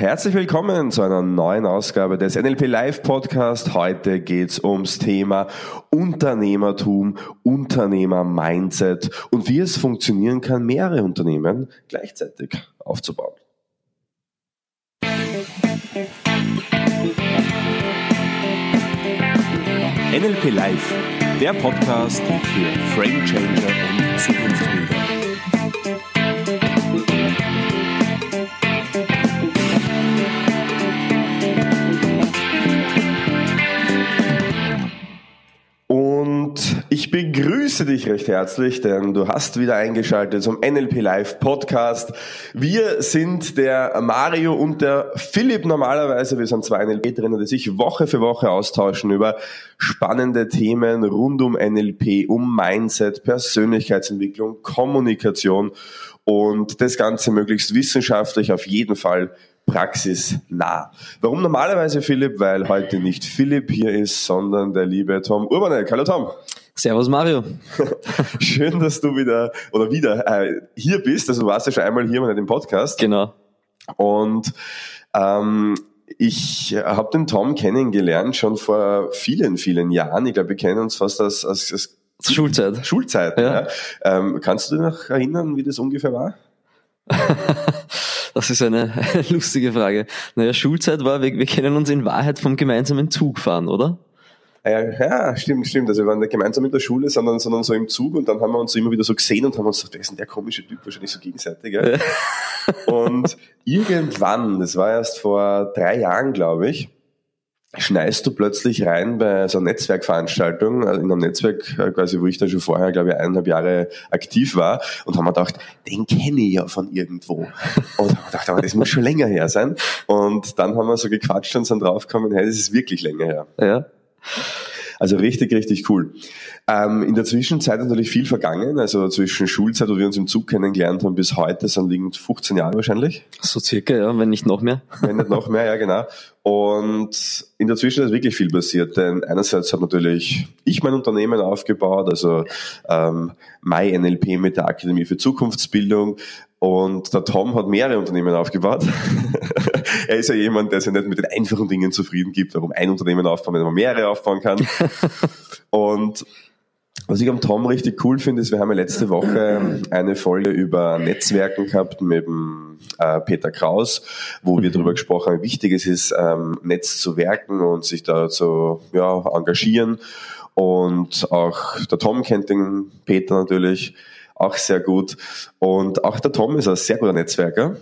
Herzlich willkommen zu einer neuen Ausgabe des NLP Live Podcast. Heute geht's ums Thema Unternehmertum, Unternehmer-Mindset und wie es funktionieren kann, mehrere Unternehmen gleichzeitig aufzubauen. NLP Live, der Podcast für Frame Changer und Zukunftsbilder. Begrüße dich recht herzlich, denn du hast wieder eingeschaltet zum NLP Live Podcast. Wir sind der Mario und der Philipp normalerweise. Wir sind zwei NLP-Trainer, die sich Woche für Woche austauschen über spannende Themen rund um NLP, um Mindset, Persönlichkeitsentwicklung, Kommunikation und das Ganze möglichst wissenschaftlich auf jeden Fall praxisnah. Warum normalerweise Philipp? Weil heute nicht Philipp hier ist, sondern der liebe Tom Urbanek. Hallo Tom. Servus Mario. Schön, dass du wieder oder wieder äh, hier bist. Also du warst ja schon einmal hier bei dem Podcast. Genau. Und ähm, ich habe den Tom kennengelernt schon vor vielen, vielen Jahren. Ich glaube, wir kennen uns fast als, als, als Schulzeit. Schulzeit. Ja. ja. Ähm, kannst du dich noch erinnern, wie das ungefähr war? Das ist eine, lustige Frage. Naja, Schulzeit war, wir, wir kennen uns in Wahrheit vom gemeinsamen Zugfahren, oder? Ja, ja, stimmt, stimmt. Also wir waren nicht gemeinsam in der Schule, sondern, sondern so im Zug und dann haben wir uns so immer wieder so gesehen und haben uns gedacht, wer ist denn der komische Typ, wahrscheinlich so gegenseitig. Ja? und irgendwann, das war erst vor drei Jahren, glaube ich, schneist du plötzlich rein bei so einer Netzwerkveranstaltung, also in einem Netzwerk äh, quasi, wo ich da schon vorher, glaube ich, eineinhalb Jahre aktiv war und haben wir gedacht, den kenne ich ja von irgendwo. Und haben gedacht, aber das muss schon länger her sein. Und dann haben wir so gequatscht und sind draufgekommen, hey, das ist wirklich länger her. Ja. Also richtig, richtig cool. Ähm, in der Zwischenzeit natürlich viel vergangen, also zwischen Schulzeit, wo wir uns im Zug kennengelernt haben, bis heute sind liegend 15 Jahre wahrscheinlich. So circa, ja, wenn nicht noch mehr. Wenn nicht noch mehr, ja genau. Und in der Zwischenzeit ist wirklich viel passiert, denn einerseits hat natürlich ich mein Unternehmen aufgebaut, also ähm, MyNLP mit der Akademie für Zukunftsbildung, und der Tom hat mehrere Unternehmen aufgebaut. er ist ja jemand, der sich nicht mit den einfachen Dingen zufrieden gibt, warum ein Unternehmen aufbauen, wenn man mehrere aufbauen kann. Und was ich am Tom richtig cool finde, ist, wir haben ja letzte Woche eine Folge über Netzwerken gehabt mit dem äh, Peter Kraus, wo wir darüber gesprochen haben, wie wichtig es ist, ähm, Netz zu werken und sich da zu ja, engagieren. Und auch der Tom kennt den Peter natürlich auch sehr gut. Und auch der Tom ist ein sehr guter Netzwerker.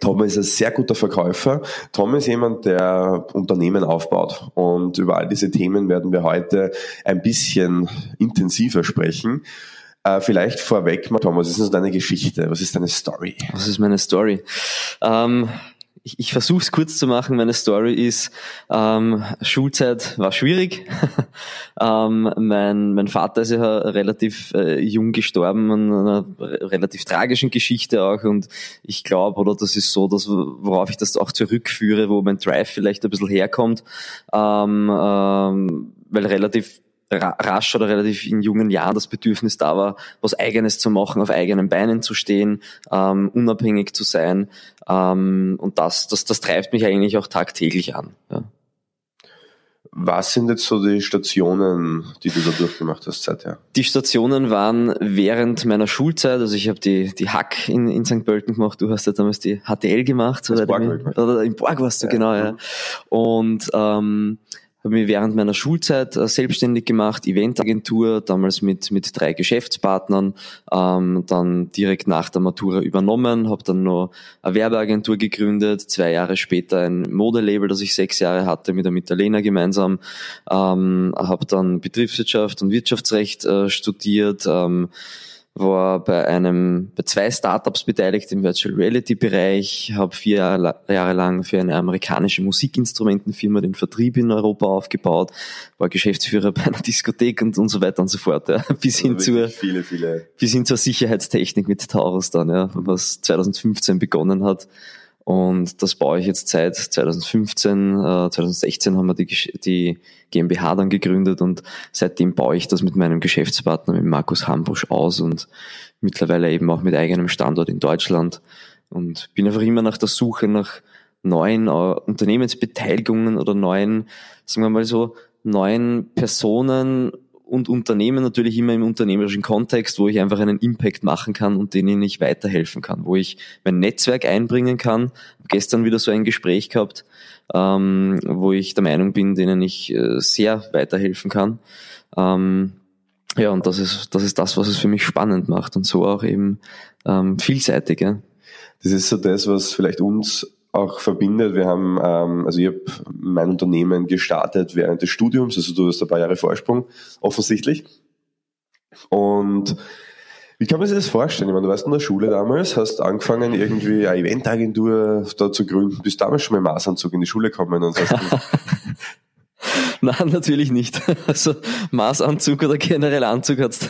Tom ist ein sehr guter Verkäufer. Tom ist jemand, der Unternehmen aufbaut. Und über all diese Themen werden wir heute ein bisschen intensiver sprechen. Äh, vielleicht vorweg mal, Tom, was ist denn deine Geschichte? Was ist deine Story? Was ist meine Story? Ähm, ich, ich versuche es kurz zu machen. Meine Story ist, ähm, Schulzeit war schwierig. ähm, mein, mein Vater ist ja relativ äh, jung gestorben, an einer relativ tragischen Geschichte auch. Und ich glaube, oder das ist so, dass worauf ich das auch zurückführe, wo mein Drive vielleicht ein bisschen herkommt, ähm, ähm, weil relativ rasch oder relativ in jungen Jahren das Bedürfnis da war, was Eigenes zu machen, auf eigenen Beinen zu stehen, ähm, unabhängig zu sein. Ähm, und das, das, das treibt mich eigentlich auch tagtäglich an. Ja. Was sind jetzt so die Stationen, die du da durchgemacht hast seither? Die Stationen waren während meiner Schulzeit, also ich habe die, die Hack in, in St. Pölten gemacht, du hast ja damals die HTL gemacht. Oder, Borg, oder im Borg warst du, ja. genau, ja. Und ähm, habe mich während meiner Schulzeit äh, selbstständig gemacht, Eventagentur, damals mit, mit drei Geschäftspartnern, ähm, dann direkt nach der Matura übernommen, habe dann noch eine Werbeagentur gegründet, zwei Jahre später ein Modelabel, das ich sechs Jahre hatte mit der Mitterlehner gemeinsam, ähm, habe dann Betriebswirtschaft und Wirtschaftsrecht äh, studiert, ähm, war bei einem, bei zwei Startups beteiligt im Virtual Reality Bereich, habe vier Jahre lang für eine amerikanische Musikinstrumentenfirma den Vertrieb in Europa aufgebaut, war Geschäftsführer bei einer Diskothek und, und so weiter und so fort, ja. bis hin also zur, viele, viele. bis hin zur Sicherheitstechnik mit Taurus dann, ja, was 2015 begonnen hat. Und das baue ich jetzt seit 2015, äh, 2016 haben wir die, die GmbH dann gegründet und seitdem baue ich das mit meinem Geschäftspartner, mit Markus Hambusch aus und mittlerweile eben auch mit eigenem Standort in Deutschland. Und bin einfach immer nach der Suche nach neuen äh, Unternehmensbeteiligungen oder neuen, sagen wir mal so, neuen Personen und Unternehmen natürlich immer im unternehmerischen Kontext, wo ich einfach einen Impact machen kann und denen ich weiterhelfen kann, wo ich mein Netzwerk einbringen kann. Gestern wieder so ein Gespräch gehabt, ähm, wo ich der Meinung bin, denen ich äh, sehr weiterhelfen kann. Ähm, ja, und das ist, das ist das, was es für mich spannend macht und so auch eben ähm, vielseitig. Das ist so das, was vielleicht uns auch verbindet. Wir haben, ähm, also ich habe mein Unternehmen gestartet während des Studiums, also du hast ein paar Jahre Vorsprung, offensichtlich. Und wie kann man sich das vorstellen? Ich meine, du warst in der Schule damals, hast angefangen, irgendwie eine Eventagentur da zu gründen, bist damals schon mit dem Maßanzug in die Schule gekommen und hast Nein, natürlich nicht. Also Maßanzug oder generell Anzug hat es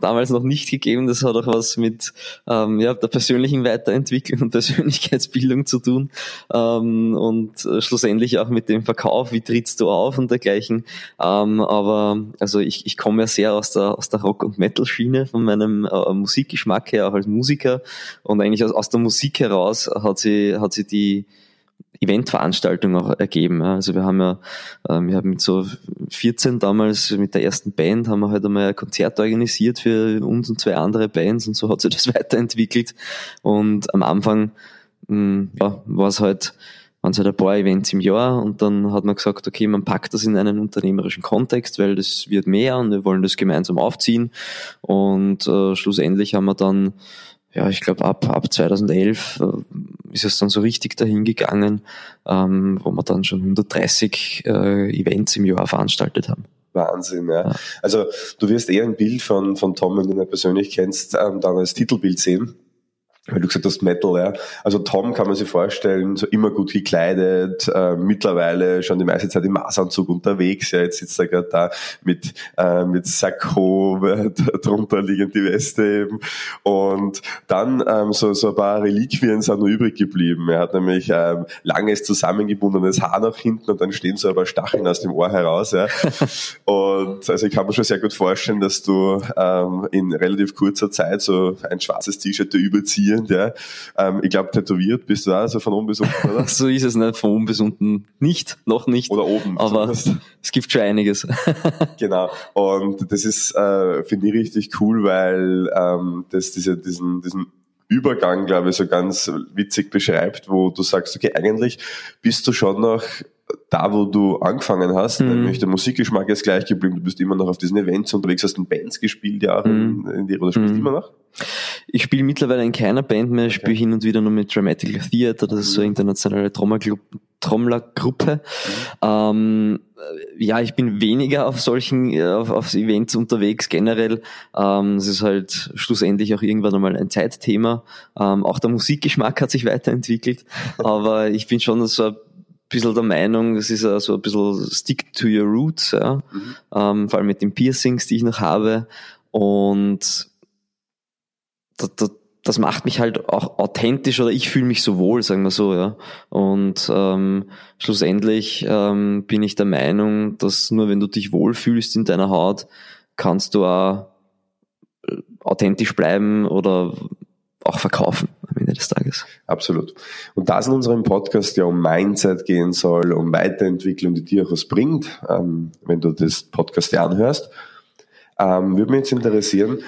damals noch nicht gegeben. Das hat auch was mit ähm, ja, der persönlichen Weiterentwicklung und Persönlichkeitsbildung zu tun ähm, und äh, schlussendlich auch mit dem Verkauf, wie trittst du auf und dergleichen. Ähm, aber also ich, ich komme ja sehr aus der, aus der Rock- und Metal-Schiene von meinem äh, Musikgeschmack her, auch als Musiker und eigentlich aus, aus der Musik heraus hat sie, hat sie die Eventveranstaltung auch ergeben. Also wir haben ja, ähm, wir haben mit so 14 damals mit der ersten Band haben wir halt einmal ein Konzert organisiert für uns und zwei andere Bands und so hat sich das weiterentwickelt. Und am Anfang hm, ja, war es halt, waren es halt ein paar Events im Jahr und dann hat man gesagt, okay, man packt das in einen unternehmerischen Kontext, weil das wird mehr und wir wollen das gemeinsam aufziehen. Und äh, schlussendlich haben wir dann ja, ich glaube, ab, ab 2011 äh, ist es dann so richtig dahin gegangen, ähm, wo wir dann schon 130 äh, Events im Jahr veranstaltet haben. Wahnsinn, ja. ja. Also du wirst eher ein Bild von, von Tom, wenn du ihn persönlich kennst, ähm, dann als Titelbild sehen weil du gesagt hast Metal, ja. Also Tom kann man sich vorstellen, so immer gut gekleidet, äh, mittlerweile schon die meiste Zeit im Maßanzug unterwegs, ja, jetzt sitzt er gerade da mit, äh, mit Sakko, äh, drunter liegend die Weste eben. Und dann ähm, so, so ein paar Reliquien sind nur übrig geblieben. Er hat nämlich ähm, langes zusammengebundenes Haar nach hinten und dann stehen so ein paar Stacheln aus dem Ohr heraus, ja. Und also ich kann mir schon sehr gut vorstellen, dass du ähm, in relativ kurzer Zeit so ein schwarzes T-Shirt überziehst tätowierend, ja. Ähm, ich glaube, tätowiert bist du auch, also von oben bis unten, oder? so ist es nicht, von oben bis unten nicht, noch nicht. Oder oben. Aber zumindest. es gibt schon einiges. genau. Und das ist, äh, finde ich richtig cool, weil ähm, das diese, diesen, diesen Übergang, glaube ich, so ganz witzig beschreibt, wo du sagst, okay, eigentlich bist du schon noch da, wo du angefangen hast, mhm. nämlich der Musikgeschmack ist gleich geblieben, du bist immer noch auf diesen Events unterwegs, hast in Bands gespielt, ja, mhm. in, in die, oder spielst mhm. immer noch? Ich spiele mittlerweile in keiner Band mehr, ich okay. spiele hin und wieder nur mit Dramatical Theater, das ist so eine mhm. internationale Trommlergruppe. Mhm. Ähm, ja, ich bin weniger auf solchen, auf, auf Events unterwegs generell. Ähm, es ist halt schlussendlich auch irgendwann einmal ein Zeitthema. Ähm, auch der Musikgeschmack hat sich weiterentwickelt, aber ich bin schon so bisschen der Meinung, es ist so ein bisschen stick to your roots, ja. Mhm. Ähm, vor allem mit den Piercings, die ich noch habe. Und das, das, das macht mich halt auch authentisch oder ich fühle mich so wohl, sagen wir so, ja. Und ähm, schlussendlich ähm, bin ich der Meinung, dass nur wenn du dich wohlfühlst in deiner Haut, kannst du auch äh, authentisch bleiben oder auch verkaufen Ende des Tages. Absolut. Und da es in unserem Podcast ja um Mindset gehen soll, um Weiterentwicklung, die dir auch was bringt, ähm, wenn du das Podcast ja anhörst, ähm, würde mich jetzt interessieren,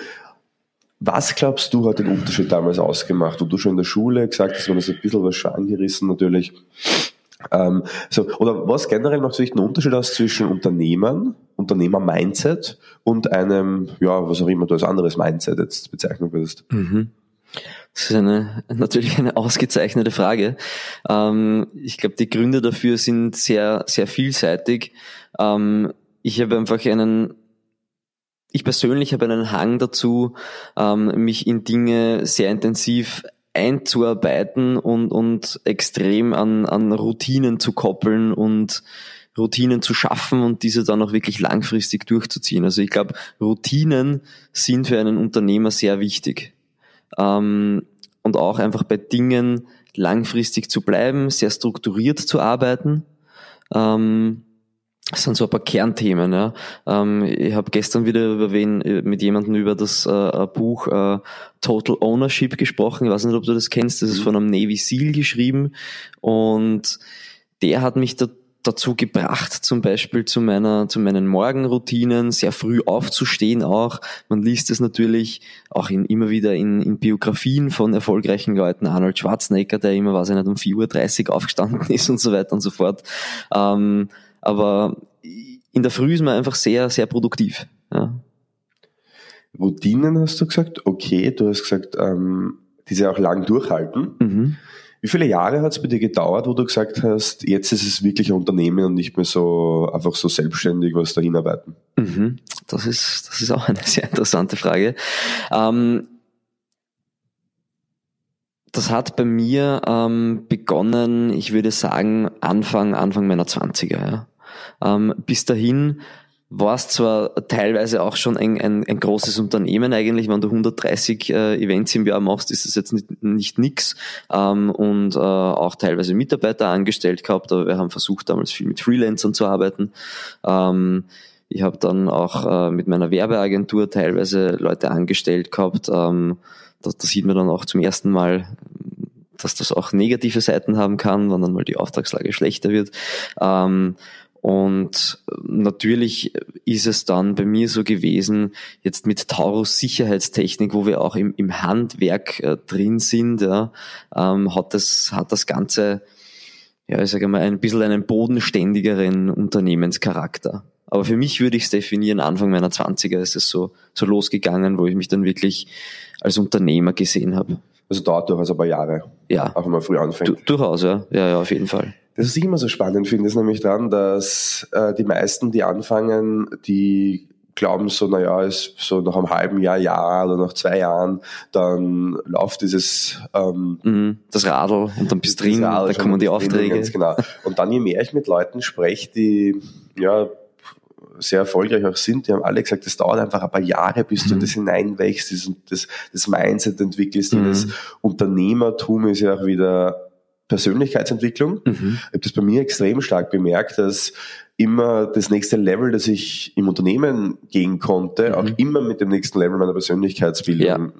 was glaubst du, hat den Unterschied damals ausgemacht? Und du schon in der Schule gesagt hast, man ist ein bisschen was schon angerissen natürlich. Ähm, so, oder was generell macht sich einen Unterschied aus zwischen Unternehmern, Unternehmer-Mindset und einem, ja, was auch immer du als anderes Mindset jetzt bezeichnen würdest? Mhm. Das ist eine, natürlich eine ausgezeichnete Frage. Ähm, ich glaube, die Gründe dafür sind sehr, sehr vielseitig. Ähm, ich habe einfach einen, ich persönlich habe einen Hang dazu, ähm, mich in Dinge sehr intensiv einzuarbeiten und, und extrem an, an Routinen zu koppeln und Routinen zu schaffen und diese dann auch wirklich langfristig durchzuziehen. Also ich glaube, Routinen sind für einen Unternehmer sehr wichtig ähm, und auch einfach bei Dingen langfristig zu bleiben, sehr strukturiert zu arbeiten. Ähm, das sind so ein paar Kernthemen. Ja. Ähm, ich habe gestern wieder über wen, mit jemandem über das äh, Buch äh, Total Ownership gesprochen. Ich weiß nicht, ob du das kennst. Das ist mhm. von einem Navy SEAL geschrieben und der hat mich da dazu gebracht, zum Beispiel zu meiner, zu meinen Morgenroutinen, sehr früh aufzustehen auch. Man liest es natürlich auch in, immer wieder in, in Biografien von erfolgreichen Leuten, Arnold Schwarzenegger, der immer, weiß ich nicht, um 4.30 Uhr aufgestanden ist und so weiter und so fort. Ähm, aber in der Früh ist man einfach sehr, sehr produktiv. Ja. Routinen hast du gesagt, okay, du hast gesagt, ähm, diese auch lang durchhalten. Mhm. Wie viele Jahre hat es bei dir gedauert, wo du gesagt hast, jetzt ist es wirklich ein Unternehmen und nicht mehr so einfach so selbstständig was dahin arbeiten? Mhm. Das ist das ist auch eine sehr interessante Frage. Ähm, das hat bei mir ähm, begonnen, ich würde sagen, Anfang, Anfang meiner Zwanziger. Ja. Ähm, bis dahin war es zwar teilweise auch schon ein, ein, ein, großes Unternehmen eigentlich, wenn du 130 äh, Events im Jahr machst, ist das jetzt nicht, nicht nix ähm, und äh, auch teilweise Mitarbeiter angestellt gehabt, aber wir haben versucht damals viel mit Freelancern zu arbeiten. Ähm, ich habe dann auch äh, mit meiner Werbeagentur teilweise Leute angestellt gehabt. Ähm, da, da sieht man dann auch zum ersten Mal, dass das auch negative Seiten haben kann, wenn dann mal die Auftragslage schlechter wird. Ähm, und natürlich ist es dann bei mir so gewesen, jetzt mit Taurus Sicherheitstechnik, wo wir auch im, im Handwerk äh, drin sind, ja, ähm, hat das, hat das Ganze, ja, ich sage mal, ein bisschen einen bodenständigeren Unternehmenscharakter. Aber für mich würde ich es definieren, Anfang meiner Zwanziger ist es so, so losgegangen, wo ich mich dann wirklich als Unternehmer gesehen habe. Also dauert durchaus ein paar Jahre. Ja. Auch wenn man früh anfängt. Du, durchaus, ja. Ja, ja, auf jeden Fall. Das, was ich immer so spannend finde, ist nämlich dran, dass äh, die meisten, die anfangen, die glauben so, naja, ist so nach einem halben Jahr, Jahr oder nach zwei Jahren, dann läuft dieses ähm, mhm, das Radl und dann bist du drin, da kommen die Aufträge. Ganz genau. Und dann je mehr ich mit Leuten spreche, die ja sehr erfolgreich auch sind, die haben alle gesagt, es dauert einfach ein paar Jahre, bis mhm. du in das hineinwächst, das, das Mindset entwickelst mhm. und das Unternehmertum ist ja auch wieder Persönlichkeitsentwicklung. Mhm. Ich habe das bei mir extrem stark bemerkt, dass immer das nächste Level, das ich im Unternehmen gehen konnte, mhm. auch immer mit dem nächsten Level meiner Persönlichkeitsbildung ja.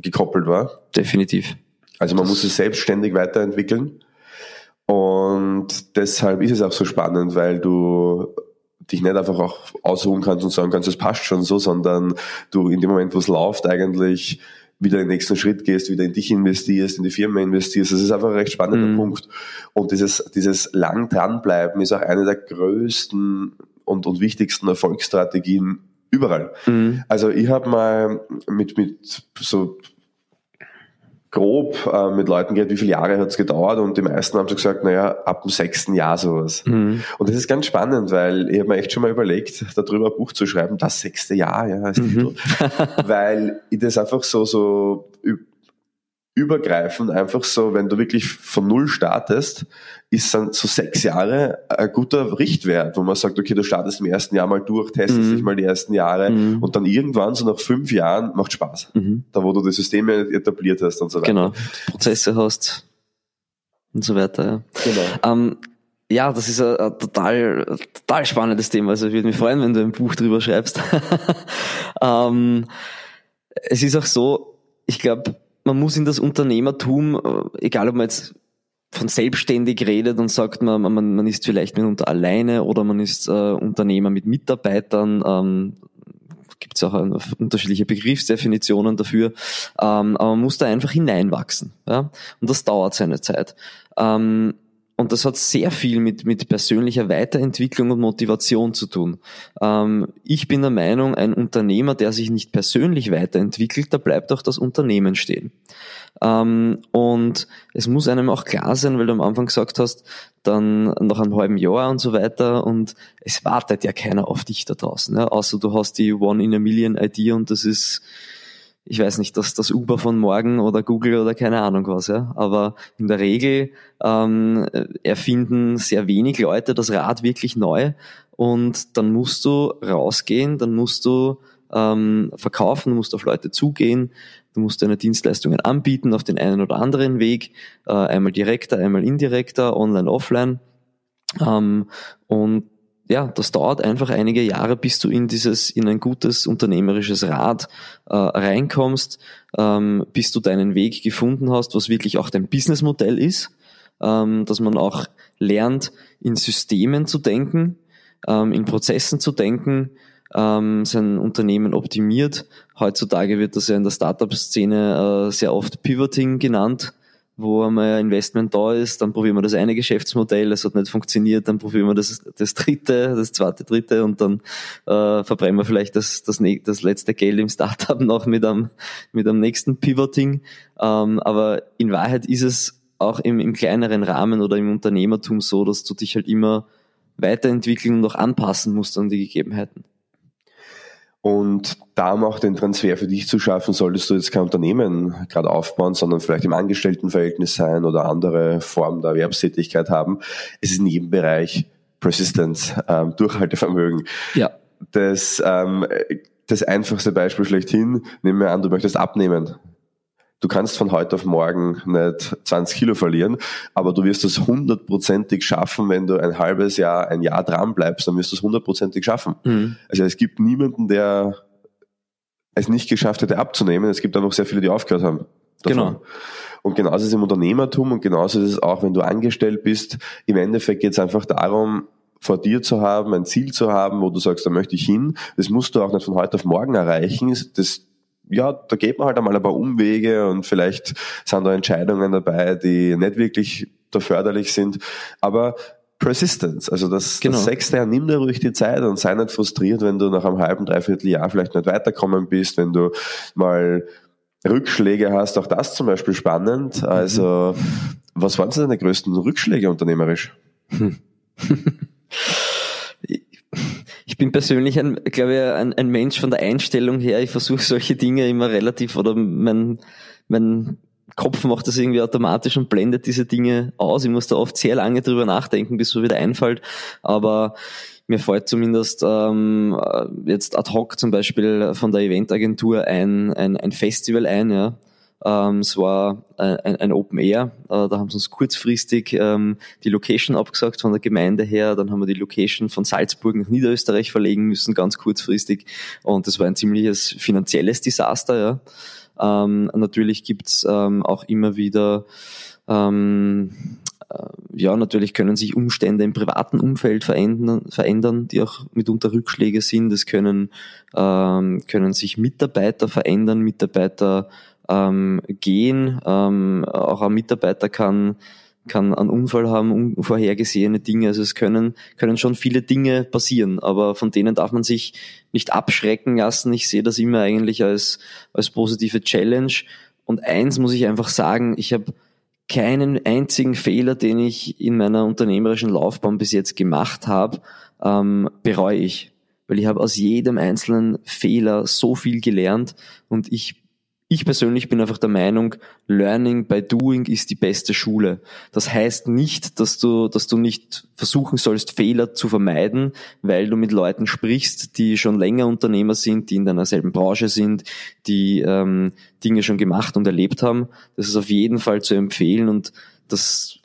gekoppelt war. Definitiv. Also man das muss es selbstständig weiterentwickeln. Und deshalb ist es auch so spannend, weil du dich nicht einfach auch ausruhen kannst und sagen kannst, es passt schon so, sondern du in dem Moment, wo es läuft, eigentlich wieder den nächsten Schritt gehst, wieder in dich investierst, in die Firma investierst. Das ist einfach ein recht spannender mhm. Punkt. Und dieses, dieses lang dranbleiben ist auch eine der größten und, und wichtigsten Erfolgsstrategien überall. Mhm. Also ich habe mal mit, mit so grob äh, mit Leuten geht, wie viele Jahre hat es gedauert und die meisten haben so gesagt, naja, ab dem sechsten Jahr sowas. Mhm. Und das ist ganz spannend, weil ich habe mir echt schon mal überlegt, darüber ein Buch zu schreiben, das sechste Jahr, ja, als mhm. Titel. weil ich das einfach so, so übergreifend einfach so, wenn du wirklich von Null startest, ist dann so sechs Jahre ein guter Richtwert, wo man sagt, okay, du startest im ersten Jahr mal durch, testest mhm. dich mal die ersten Jahre mhm. und dann irgendwann so nach fünf Jahren macht Spaß. Mhm. Da wo du die Systeme etabliert hast und so weiter. Genau, Prozesse hast und so weiter. Ja. Genau. Ähm, ja, das ist ein, ein, total, total spannendes Thema. Also ich würde mich freuen, wenn du ein Buch drüber schreibst. ähm, es ist auch so, ich glaube, man muss in das Unternehmertum, äh, egal ob man jetzt von selbstständig redet und sagt, man, man, man ist vielleicht mitunter alleine oder man ist äh, Unternehmer mit Mitarbeitern, ähm, gibt es auch eine, unterschiedliche Begriffsdefinitionen dafür, ähm, aber man muss da einfach hineinwachsen. Ja? Und das dauert seine Zeit. Ähm, und das hat sehr viel mit, mit persönlicher Weiterentwicklung und Motivation zu tun. Ähm, ich bin der Meinung, ein Unternehmer, der sich nicht persönlich weiterentwickelt, da bleibt auch das Unternehmen stehen. Ähm, und es muss einem auch klar sein, weil du am Anfang gesagt hast, dann nach einem halben Jahr und so weiter und es wartet ja keiner auf dich da draußen, ja? außer du hast die One in a Million Idee und das ist ich weiß nicht, dass das Uber von morgen oder Google oder keine Ahnung was, ja. Aber in der Regel ähm, erfinden sehr wenig Leute das Rad wirklich neu und dann musst du rausgehen, dann musst du ähm, verkaufen, du musst auf Leute zugehen, du musst deine Dienstleistungen anbieten auf den einen oder anderen Weg, äh, einmal direkter, einmal indirekter, online, offline. Ähm, und ja, das dauert einfach einige Jahre, bis du in dieses, in ein gutes unternehmerisches Rad äh, reinkommst, ähm, bis du deinen Weg gefunden hast, was wirklich auch dein Businessmodell ist, ähm, dass man auch lernt, in Systemen zu denken, ähm, in Prozessen zu denken, ähm, sein Unternehmen optimiert. Heutzutage wird das ja in der Startup-Szene äh, sehr oft Pivoting genannt wo einmal ein Investment da ist, dann probieren wir das eine Geschäftsmodell, es hat nicht funktioniert, dann probieren wir das, das dritte, das zweite, dritte und dann äh, verbrennen wir vielleicht das, das, das letzte Geld im Startup noch mit einem, mit einem nächsten Pivoting. Ähm, aber in Wahrheit ist es auch im, im kleineren Rahmen oder im Unternehmertum so, dass du dich halt immer weiterentwickeln und auch anpassen musst an die Gegebenheiten. Und da um auch den Transfer für dich zu schaffen, solltest du jetzt kein Unternehmen gerade aufbauen, sondern vielleicht im Angestelltenverhältnis sein oder andere Formen der Erwerbstätigkeit haben. Es ist in jedem Bereich Persistence, ähm, Durchhaltevermögen. Ja. Das, ähm, das einfachste Beispiel schlechthin, nehmen wir an, du möchtest abnehmen. Du kannst von heute auf morgen nicht 20 Kilo verlieren, aber du wirst es hundertprozentig schaffen, wenn du ein halbes Jahr, ein Jahr dran bleibst, dann wirst du es hundertprozentig schaffen. Mhm. Also es gibt niemanden, der es nicht geschafft hätte abzunehmen. Es gibt einfach sehr viele, die aufgehört haben. Davon. Genau. Und genauso ist es im Unternehmertum und genauso ist es auch, wenn du angestellt bist. Im Endeffekt geht es einfach darum, vor dir zu haben, ein Ziel zu haben, wo du sagst, da möchte ich hin. Das musst du auch nicht von heute auf morgen erreichen. Das ja, da geht man halt einmal ein paar Umwege und vielleicht sind da Entscheidungen dabei, die nicht wirklich da förderlich sind. Aber Persistence, also das, genau. das sechste Jahr, nimm dir ruhig die Zeit und sei nicht frustriert, wenn du nach einem halben, dreiviertel Jahr vielleicht nicht weiterkommen bist, wenn du mal Rückschläge hast, auch das zum Beispiel spannend. Also, mhm. was waren deine größten Rückschläge unternehmerisch? ich bin persönlich ein, glaube ich, ein, ein Mensch von der Einstellung her. Ich versuche solche Dinge immer relativ oder mein, mein Kopf macht das irgendwie automatisch und blendet diese Dinge aus. Ich muss da oft sehr lange drüber nachdenken, bis so wieder einfällt. Aber mir fällt zumindest ähm, jetzt ad hoc zum Beispiel von der Eventagentur ein, ein, ein Festival ein, ja, ähm, es war ein, ein Open Air, äh, da haben sie uns kurzfristig ähm, die Location abgesagt von der Gemeinde her, dann haben wir die Location von Salzburg nach Niederösterreich verlegen müssen, ganz kurzfristig. Und das war ein ziemliches finanzielles Desaster. Ja. Ähm, natürlich gibt's ähm, auch immer wieder ähm, äh, ja, natürlich können sich Umstände im privaten Umfeld verändern, verändern, die auch mitunter Rückschläge sind. Es können, ähm, können sich Mitarbeiter verändern, Mitarbeiter ähm, gehen. Ähm, auch ein Mitarbeiter kann kann einen Unfall haben, unvorhergesehene Dinge. Also es können, können schon viele Dinge passieren, aber von denen darf man sich nicht abschrecken lassen. Ich sehe das immer eigentlich als, als positive Challenge. Und eins muss ich einfach sagen, ich habe keinen einzigen Fehler, den ich in meiner unternehmerischen Laufbahn bis jetzt gemacht habe, ähm, bereue ich. Weil ich habe aus jedem einzelnen Fehler so viel gelernt und ich ich persönlich bin einfach der Meinung, Learning by Doing ist die beste Schule. Das heißt nicht, dass du, dass du nicht versuchen sollst, Fehler zu vermeiden, weil du mit Leuten sprichst, die schon länger Unternehmer sind, die in deiner selben Branche sind, die ähm, Dinge schon gemacht und erlebt haben. Das ist auf jeden Fall zu empfehlen und das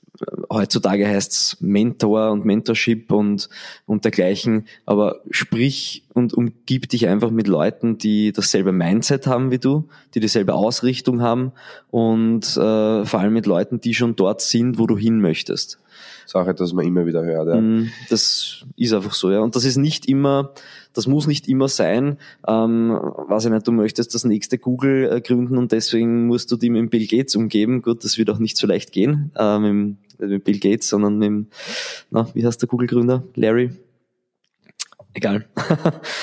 heutzutage heißt's Mentor und Mentorship und, und dergleichen, aber sprich und umgib dich einfach mit Leuten, die dasselbe Mindset haben wie du, die dieselbe Ausrichtung haben und äh, vor allem mit Leuten, die schon dort sind, wo du hin möchtest. Sache, dass man immer wieder hört. Ja. Mm, das ist einfach so, ja. Und das ist nicht immer, das muss nicht immer sein. Ähm, weiß ich nicht, du möchtest das nächste Google äh, gründen und deswegen musst du die mit Bill Gates umgeben. Gut, das wird auch nicht so leicht gehen, äh, mit, mit Bill Gates, sondern mit, na, wie heißt der Google-Gründer? Larry? Egal.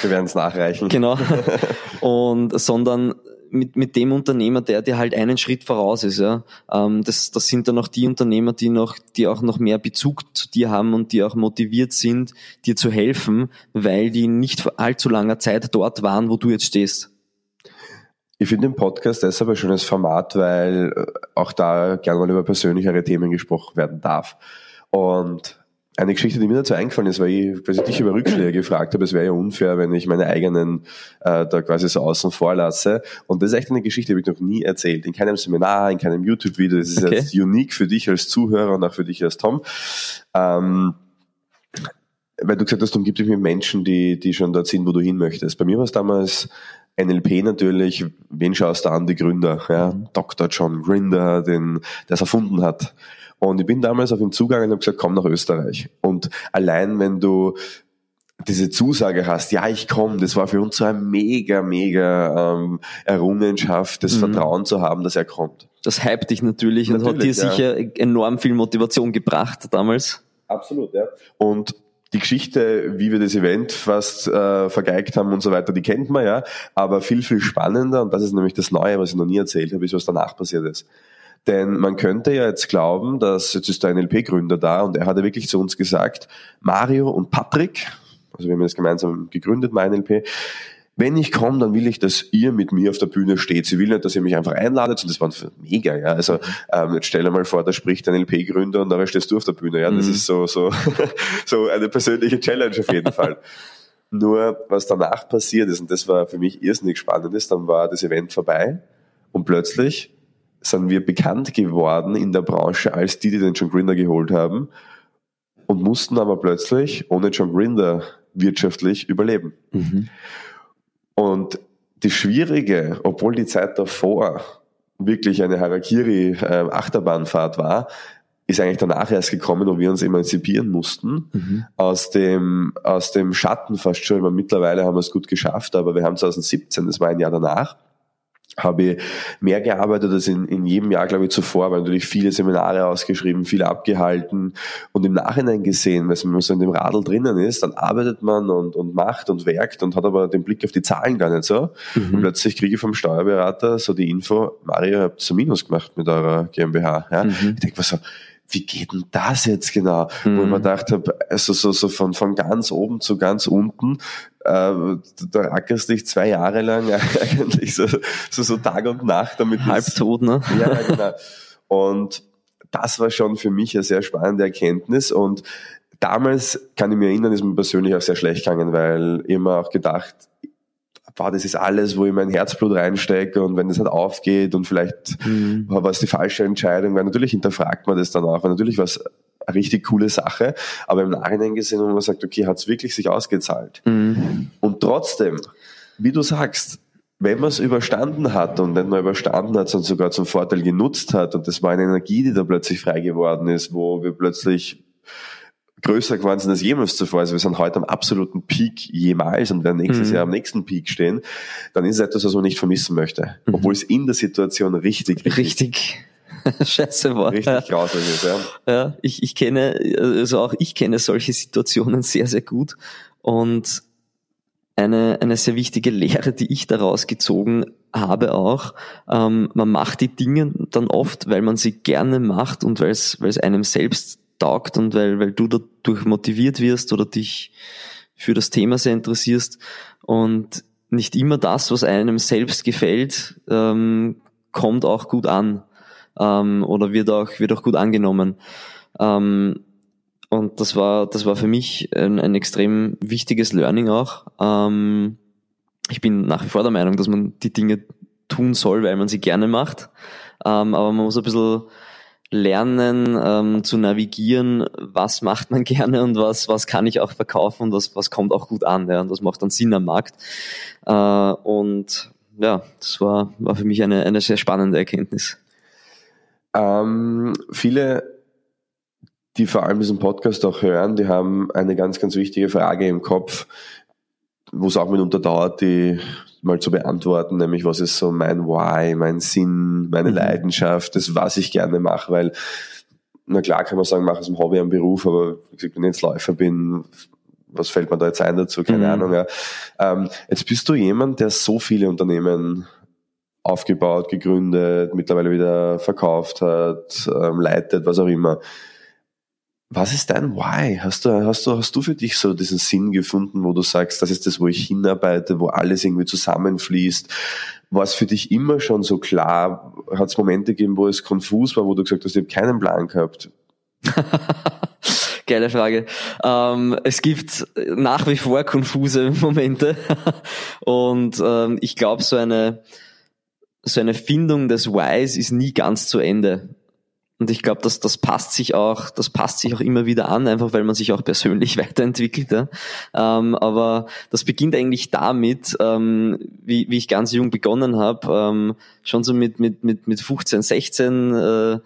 Wir werden es nachreichen. Genau. Und sondern mit, mit dem Unternehmer, der dir halt einen Schritt voraus ist, ja. Ähm, das, das sind dann auch die Unternehmer, die noch, die auch noch mehr Bezug zu dir haben und die auch motiviert sind, dir zu helfen, weil die nicht vor allzu langer Zeit dort waren, wo du jetzt stehst. Ich finde den Podcast deshalb ein schönes Format, weil auch da gerne mal über persönlichere Themen gesprochen werden darf. Und eine Geschichte, die mir dazu eingefallen ist, weil ich quasi dich über Rückschläge gefragt habe, es wäre ja unfair, wenn ich meine eigenen äh, da quasi so außen vor lasse. Und das ist echt eine Geschichte, die habe ich noch nie erzählt. In keinem Seminar, in keinem YouTube-Video. Das ist okay. jetzt unique für dich als Zuhörer und auch für dich als Tom. Ähm, weil du gesagt hast, du umgibst dich mit Menschen, die, die schon dort sind, wo du hin möchtest. Bei mir war es damals NLP natürlich, wen schaust du an, die Gründer, ja, mhm. Dr. John Grinder, den, der es erfunden hat. Und ich bin damals auf ihn zugegangen und habe gesagt, komm nach Österreich. Und allein wenn du diese Zusage hast, ja, ich komme, das war für uns so eine mega, mega ähm, Errungenschaft, das mhm. Vertrauen zu haben, dass er kommt. Das hypt dich natürlich, natürlich und hat dir ja. sicher enorm viel Motivation gebracht damals. Absolut, ja. Und die Geschichte, wie wir das Event fast äh, vergeigt haben und so weiter, die kennt man ja, aber viel, viel spannender, und das ist nämlich das Neue, was ich noch nie erzählt habe, ist, was danach passiert ist. Denn man könnte ja jetzt glauben, dass jetzt ist der NLP-Gründer da und er hat ja wirklich zu uns gesagt, Mario und Patrick, also wir haben das gemeinsam gegründet, MyNLP, wenn ich komme, dann will ich, dass ihr mit mir auf der Bühne steht. Sie will nicht, dass ihr mich einfach einladet und das war mega, ja. Also ähm, jetzt stell dir mal vor, da spricht ein LP-Gründer und da stehst du auf der Bühne, ja. Das mhm. ist so, so, so eine persönliche Challenge auf jeden Fall. Nur was danach passiert ist, und das war für mich irrsinnig spannend ist, dann war das Event vorbei und plötzlich sind wir bekannt geworden in der Branche als die, die den John Grinder geholt haben und mussten aber plötzlich ohne John Grinder wirtschaftlich überleben. Mhm. Und die Schwierige, obwohl die Zeit davor wirklich eine Harakiri-Achterbahnfahrt war, ist eigentlich danach erst gekommen, wo wir uns emanzipieren mussten mhm. aus dem aus dem Schatten fast schon. Mittlerweile haben wir es gut geschafft, aber wir haben 2017, das war ein Jahr danach, habe ich mehr gearbeitet als in, in jedem Jahr, glaube ich, zuvor, weil natürlich viele Seminare ausgeschrieben, viele abgehalten und im Nachhinein gesehen, wenn man so in dem Radl drinnen ist, dann arbeitet man und, und macht und werkt und hat aber den Blick auf die Zahlen gar nicht so. Mhm. Und plötzlich kriege ich vom Steuerberater so die Info, Mario, ihr habt so Minus gemacht mit eurer GmbH. Ja? Mhm. Ich denke mir so, wie geht denn das jetzt genau? Mhm. Wo ich mir mhm. gedacht habe, also so, so von, von ganz oben zu ganz unten, äh, da rackerst dich zwei Jahre lang eigentlich so, so, so Tag und Nacht damit. Halbtot, ne? Ja, genau. Und das war schon für mich eine sehr spannende Erkenntnis und damals kann ich mich erinnern, ist mir persönlich auch sehr schlecht gegangen, weil ich immer auch gedacht, boah, das ist alles, wo ich mein Herzblut reinstecke und wenn das halt aufgeht und vielleicht mhm. war es die falsche Entscheidung, weil natürlich hinterfragt man das dann auch, weil natürlich war es eine richtig coole Sache, aber im Nachhinein gesehen, wenn man sagt, okay, hat es wirklich sich ausgezahlt? Mhm. Und trotzdem, wie du sagst, wenn man es überstanden hat und wenn man überstanden hat und sogar zum Vorteil genutzt hat und das war eine Energie, die da plötzlich frei geworden ist, wo wir plötzlich größer geworden sind als jemals zuvor. Also wir sind heute am absoluten Peak jemals und werden nächstes mhm. Jahr am nächsten Peak stehen. Dann ist es etwas, was man nicht vermissen möchte. Mhm. Obwohl es in der Situation richtig, richtig, richtig. Scheiße war. Richtig ja. grausig ist, ja. Ja, ich, ich kenne, also auch ich kenne solche Situationen sehr, sehr gut. Und eine, eine sehr wichtige Lehre, die ich daraus gezogen habe auch, ähm, man macht die Dinge dann oft, weil man sie gerne macht und weil es, weil es einem selbst taugt und weil, weil du dadurch motiviert wirst oder dich für das Thema sehr interessierst und nicht immer das, was einem selbst gefällt, ähm, kommt auch gut an ähm, oder wird auch, wird auch gut angenommen. Ähm, und das war, das war für mich ein, ein extrem wichtiges Learning auch. Ähm, ich bin nach wie vor der Meinung, dass man die Dinge tun soll, weil man sie gerne macht. Ähm, aber man muss ein bisschen lernen ähm, zu navigieren, was macht man gerne und was, was kann ich auch verkaufen und was, was kommt auch gut an. Ja, und das macht dann Sinn am Markt. Äh, und ja, das war, war für mich eine, eine sehr spannende Erkenntnis. Ähm, viele, die vor allem diesen Podcast auch hören, die haben eine ganz, ganz wichtige Frage im Kopf, wo es auch mitunter dauert, die mal zu beantworten, nämlich was ist so mein Why, mein Sinn, meine mhm. Leidenschaft, das, was ich gerne mache, weil na klar kann man sagen, mache es im Hobby einen Beruf, aber wenn ich jetzt Läufer bin, was fällt mir da jetzt ein dazu? Keine mhm. Ahnung. Ja. Ähm, jetzt bist du jemand, der so viele Unternehmen aufgebaut, gegründet, mittlerweile wieder verkauft hat, ähm, leitet, was auch immer. Was ist dein Why? Hast du, hast du, hast du für dich so diesen Sinn gefunden, wo du sagst, das ist das, wo ich hinarbeite, wo alles irgendwie zusammenfließt? War es für dich immer schon so klar? Hat es Momente gegeben, wo es konfus war, wo du gesagt hast, ich habe keinen Plan gehabt? Geile Frage. Ähm, es gibt nach wie vor konfuse Momente und ähm, ich glaube, so eine so eine Findung des Whys ist nie ganz zu Ende. Und ich glaube, dass das passt sich auch, das passt sich auch immer wieder an, einfach weil man sich auch persönlich weiterentwickelt. Ja. Ähm, aber das beginnt eigentlich damit, ähm, wie, wie ich ganz jung begonnen habe, ähm, schon so mit, mit, mit, mit 15, 16, äh,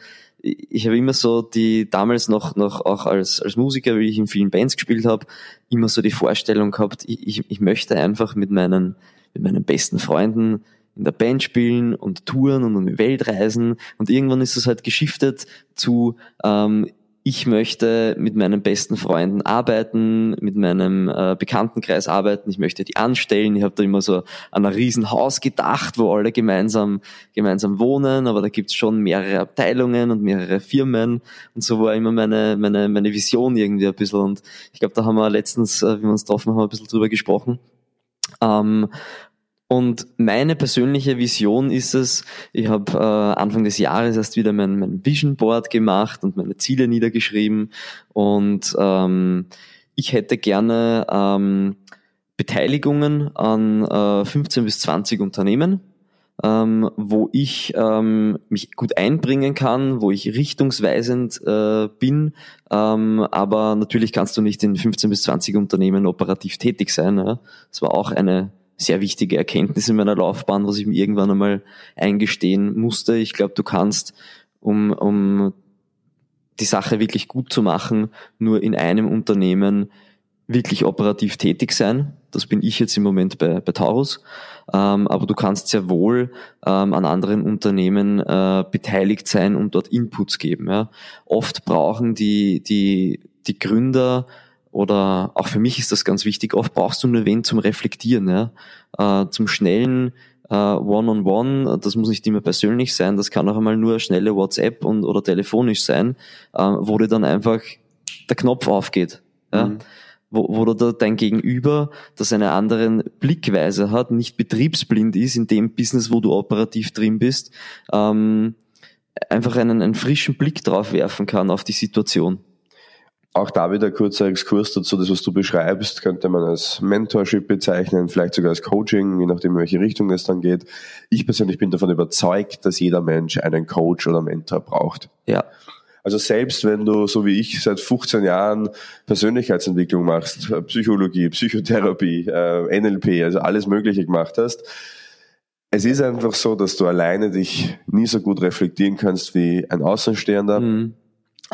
ich habe immer so die, damals noch, noch auch als, als Musiker, wie ich in vielen Bands gespielt habe, immer so die Vorstellung gehabt, ich, ich, ich möchte einfach mit meinen, mit meinen besten Freunden in der Band spielen und touren und um die Welt reisen. Und irgendwann ist es halt geschiftet zu, ähm, ich möchte mit meinen besten Freunden arbeiten, mit meinem äh, Bekanntenkreis arbeiten, ich möchte die anstellen. Ich habe da immer so an ein Riesenhaus gedacht, wo alle gemeinsam, gemeinsam wohnen, aber da gibt's schon mehrere Abteilungen und mehrere Firmen und so war immer meine, meine, meine Vision irgendwie ein bisschen. Und ich glaube, da haben wir letztens, äh, wie wir uns getroffen haben, ein bisschen drüber gesprochen. Ähm, und meine persönliche Vision ist es, ich habe äh, Anfang des Jahres erst wieder mein, mein Vision Board gemacht und meine Ziele niedergeschrieben. Und ähm, ich hätte gerne ähm, Beteiligungen an äh, 15 bis 20 Unternehmen, ähm, wo ich ähm, mich gut einbringen kann, wo ich richtungsweisend äh, bin. Ähm, aber natürlich kannst du nicht in 15 bis 20 Unternehmen operativ tätig sein. Ja? Das war auch eine sehr wichtige Erkenntnis in meiner Laufbahn, was ich mir irgendwann einmal eingestehen musste. Ich glaube, du kannst, um, um die Sache wirklich gut zu machen, nur in einem Unternehmen wirklich operativ tätig sein. Das bin ich jetzt im Moment bei, bei Taurus. Ähm, aber du kannst sehr wohl ähm, an anderen Unternehmen äh, beteiligt sein und dort Inputs geben. Ja. Oft brauchen die, die, die Gründer oder auch für mich ist das ganz wichtig, oft brauchst du nur wen zum Reflektieren, ja? Äh, zum schnellen äh, One-on-One, -on -one, das muss nicht immer persönlich sein, das kann auch einmal nur schnelle WhatsApp und oder telefonisch sein, äh, wo dir dann einfach der Knopf aufgeht. Ja? Mhm. Wo, wo du da dein Gegenüber, das eine andere Blickweise hat, nicht betriebsblind ist in dem Business, wo du operativ drin bist, ähm, einfach einen, einen frischen Blick drauf werfen kann auf die Situation. Auch da wieder ein kurzer Exkurs dazu, das, was du beschreibst, könnte man als Mentorship bezeichnen, vielleicht sogar als Coaching, je nachdem, in welche Richtung es dann geht. Ich persönlich bin davon überzeugt, dass jeder Mensch einen Coach oder Mentor braucht. Ja. Also selbst wenn du, so wie ich, seit 15 Jahren Persönlichkeitsentwicklung machst, Psychologie, Psychotherapie, äh, NLP, also alles Mögliche gemacht hast, es ist einfach so, dass du alleine dich nie so gut reflektieren kannst wie ein Außenstehender. Mhm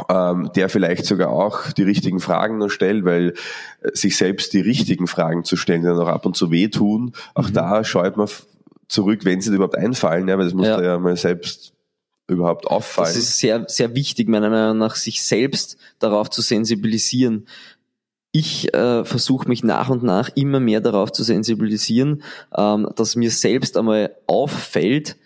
ähm, der vielleicht sogar auch die richtigen Fragen noch stellt, weil äh, sich selbst die richtigen Fragen zu stellen, die dann auch ab und zu wehtun, auch mhm. da scheut man zurück, wenn sie überhaupt einfallen, ja, weil das muss ja. ja mal selbst überhaupt auffallen. Das ist sehr, sehr wichtig, meiner Meinung nach, sich selbst darauf zu sensibilisieren. Ich äh, versuche mich nach und nach immer mehr darauf zu sensibilisieren, ähm, dass mir selbst einmal auffällt,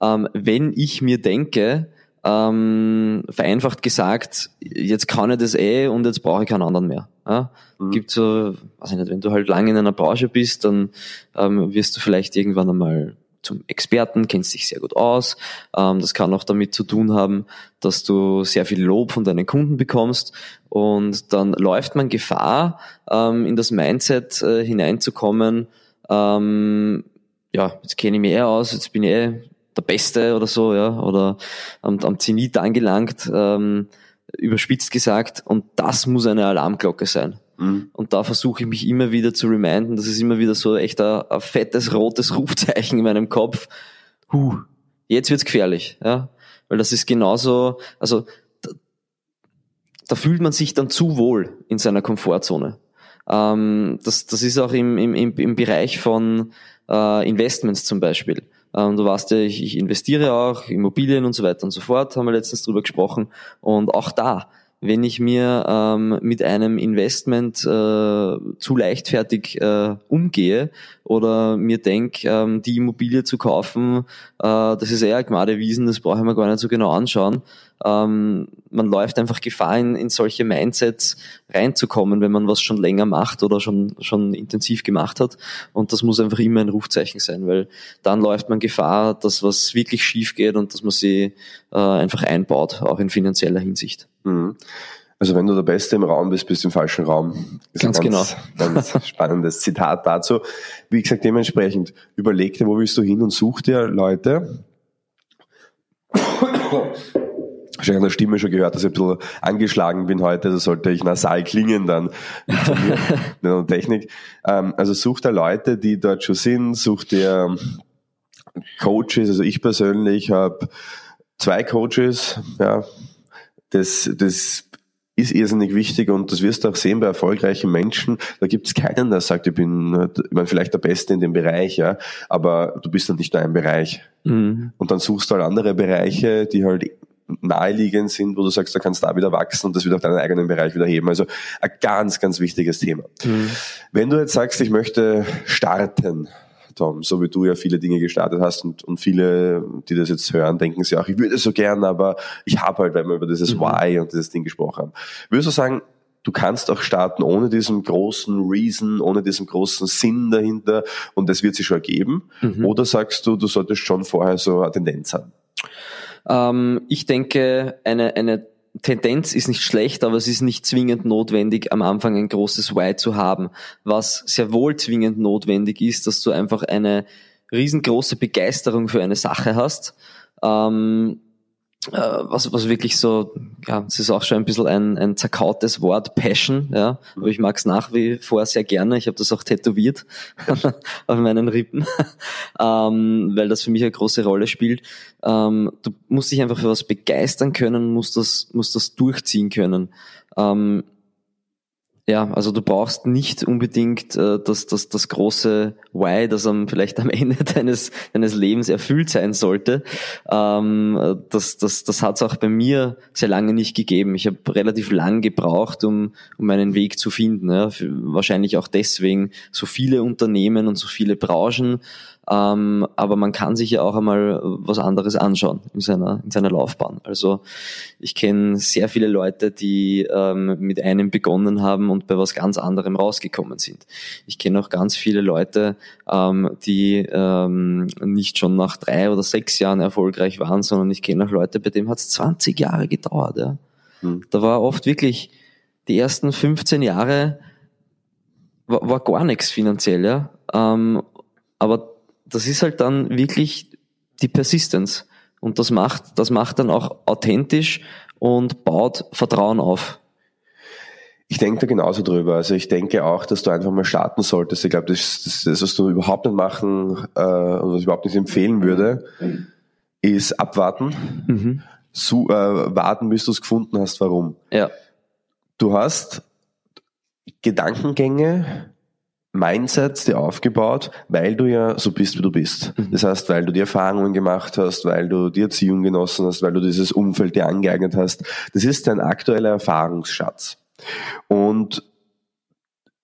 ähm, wenn ich mir denke, ähm, vereinfacht gesagt, jetzt kann ich das eh und jetzt brauche ich keinen anderen mehr. Ja? Mhm. Gibt so, weiß ich nicht, wenn du halt lange in einer Branche bist, dann ähm, wirst du vielleicht irgendwann einmal zum Experten, kennst dich sehr gut aus. Ähm, das kann auch damit zu tun haben, dass du sehr viel Lob von deinen Kunden bekommst und dann läuft man Gefahr, ähm, in das Mindset äh, hineinzukommen, ähm, ja, jetzt kenne ich mich eher aus, jetzt bin ich eh der Beste oder so, ja, oder am, am Zenit angelangt, ähm, überspitzt gesagt. Und das muss eine Alarmglocke sein. Mhm. Und da versuche ich mich immer wieder zu reminden, das ist immer wieder so echt ein, ein fettes rotes Rufzeichen in meinem Kopf. Huh, jetzt wird's gefährlich, ja. Weil das ist genauso, also da, da fühlt man sich dann zu wohl in seiner Komfortzone. Ähm, das, das ist auch im, im, im Bereich von äh, Investments zum Beispiel. Ähm, du weißt ja, ich, ich investiere auch, Immobilien und so weiter und so fort, haben wir letztens drüber gesprochen. Und auch da, wenn ich mir ähm, mit einem Investment äh, zu leichtfertig äh, umgehe oder mir denke, ähm, die Immobilie zu kaufen, äh, das ist eher Gmadewiesen, das brauche ich mir gar nicht so genau anschauen. Ähm, man läuft einfach Gefahr, in, in solche Mindsets reinzukommen, wenn man was schon länger macht oder schon, schon intensiv gemacht hat. Und das muss einfach immer ein Rufzeichen sein, weil dann läuft man Gefahr, dass was wirklich schief geht und dass man sie äh, einfach einbaut, auch in finanzieller Hinsicht. Mhm. Also wenn du der Beste im Raum bist, bist du im falschen Raum. Das ganz, genau. Ganz spannendes Zitat dazu. Wie gesagt, dementsprechend überleg dir, wo willst du hin und such dir Leute, wahrscheinlich an der Stimme schon gehört, dass ich ein bisschen angeschlagen bin heute, da sollte ich nasal klingen dann in der Technik. Ähm, also sucht er Leute, die dort schon sind, sucht ihr Coaches, also ich persönlich habe zwei Coaches, ja, das, das ist irrsinnig wichtig und das wirst du auch sehen bei erfolgreichen Menschen. Da gibt es keinen, der sagt, ich bin, ich meine, vielleicht der Beste in dem Bereich, ja, aber du bist dann nicht nur ein Bereich. Mhm. Und dann suchst du halt andere Bereiche, die halt naheliegend sind, wo du sagst, da kannst du da wieder wachsen und das wieder auf deinen eigenen Bereich wieder heben. Also ein ganz, ganz wichtiges Thema. Mhm. Wenn du jetzt sagst, ich möchte starten, Tom, so wie du ja viele Dinge gestartet hast und, und viele, die das jetzt hören, denken sich auch, ich würde so gern, aber ich habe halt, weil wir über dieses mhm. Why und dieses Ding gesprochen haben. Würdest du sagen, du kannst auch starten ohne diesen großen Reason, ohne diesen großen Sinn dahinter und das wird sich schon ergeben? Mhm. Oder sagst du, du solltest schon vorher so eine Tendenz haben? Ähm, ich denke, eine, eine Tendenz ist nicht schlecht, aber es ist nicht zwingend notwendig, am Anfang ein großes Why zu haben. Was sehr wohl zwingend notwendig ist, dass du einfach eine riesengroße Begeisterung für eine Sache hast. Ähm, äh, was, was wirklich so, ja, es ist auch schon ein bisschen ein, ein zerkautes Wort, Passion, ja, aber ich mag es nach wie vor sehr gerne. Ich habe das auch tätowiert auf meinen Rippen, ähm, weil das für mich eine große Rolle spielt. Ähm, du musst dich einfach für was begeistern können, musst das, musst das durchziehen können. Ähm, ja, also du brauchst nicht unbedingt äh, das, das, das große Why, das am, vielleicht am Ende deines, deines Lebens erfüllt sein sollte. Ähm, das das, das hat es auch bei mir sehr lange nicht gegeben. Ich habe relativ lang gebraucht, um, um meinen Weg zu finden. Ja. Wahrscheinlich auch deswegen so viele Unternehmen und so viele Branchen ähm, aber man kann sich ja auch einmal was anderes anschauen in seiner, in seiner Laufbahn. Also ich kenne sehr viele Leute, die ähm, mit einem begonnen haben und bei was ganz anderem rausgekommen sind. Ich kenne auch ganz viele Leute, ähm, die ähm, nicht schon nach drei oder sechs Jahren erfolgreich waren, sondern ich kenne auch Leute, bei denen hat es 20 Jahre gedauert. Ja. Hm. Da war oft wirklich die ersten 15 Jahre war, war gar nichts finanziell, ja. Ähm, aber das ist halt dann wirklich die Persistence. Und das macht, das macht dann auch authentisch und baut Vertrauen auf. Ich denke da genauso drüber. Also ich denke auch, dass du einfach mal starten solltest. Ich glaube, das, das, das, was du überhaupt nicht machen äh, oder was ich überhaupt nicht empfehlen würde, ist abwarten. Mhm. So, äh, warten, bis du es gefunden hast, warum. Ja. Du hast Gedankengänge, Mindsets dir aufgebaut, weil du ja so bist, wie du bist. Mhm. Das heißt, weil du die Erfahrungen gemacht hast, weil du die Erziehung genossen hast, weil du dieses Umfeld dir angeeignet hast. Das ist dein aktueller Erfahrungsschatz. Und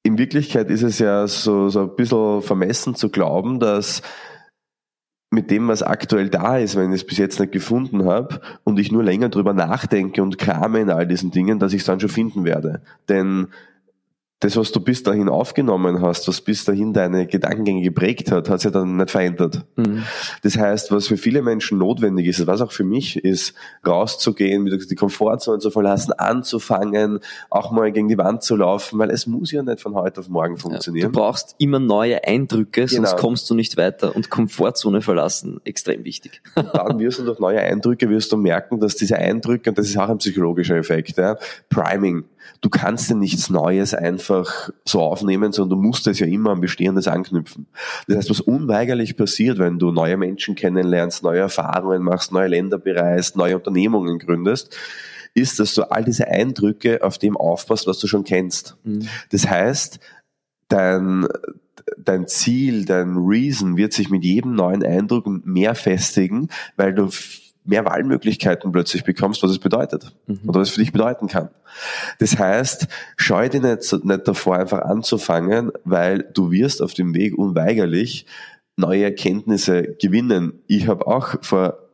in Wirklichkeit ist es ja so, so ein bisschen vermessen zu glauben, dass mit dem, was aktuell da ist, wenn ich es bis jetzt nicht gefunden habe und ich nur länger drüber nachdenke und krame in all diesen Dingen, dass ich es dann schon finden werde. Denn das, was du bis dahin aufgenommen hast, was bis dahin deine Gedankengänge geprägt hat, hat sich dann nicht verändert. Mhm. Das heißt, was für viele Menschen notwendig ist, was auch für mich ist, rauszugehen, die Komfortzone zu verlassen, anzufangen, auch mal gegen die Wand zu laufen, weil es muss ja nicht von heute auf morgen funktionieren. Ja, du brauchst immer neue Eindrücke, sonst genau. kommst du nicht weiter. Und Komfortzone verlassen, extrem wichtig. Und dann wirst du durch neue Eindrücke, wirst du merken, dass diese Eindrücke, und das ist auch ein psychologischer Effekt, ja, Priming, du kannst ja nichts Neues einfach so aufnehmen, sondern du musst es ja immer an Bestehendes anknüpfen. Das heißt, was unweigerlich passiert, wenn du neue Menschen kennenlernst, neue Erfahrungen machst, neue Länder bereist, neue Unternehmungen gründest, ist, dass du all diese Eindrücke auf dem aufpasst, was du schon kennst. Mhm. Das heißt, dein, dein Ziel, dein Reason wird sich mit jedem neuen Eindruck mehr festigen, weil du mehr Wahlmöglichkeiten plötzlich bekommst, was es bedeutet mhm. oder was es für dich bedeuten kann. Das heißt, scheu dich nicht, nicht davor, einfach anzufangen, weil du wirst auf dem Weg unweigerlich neue Erkenntnisse gewinnen. Ich habe auch vor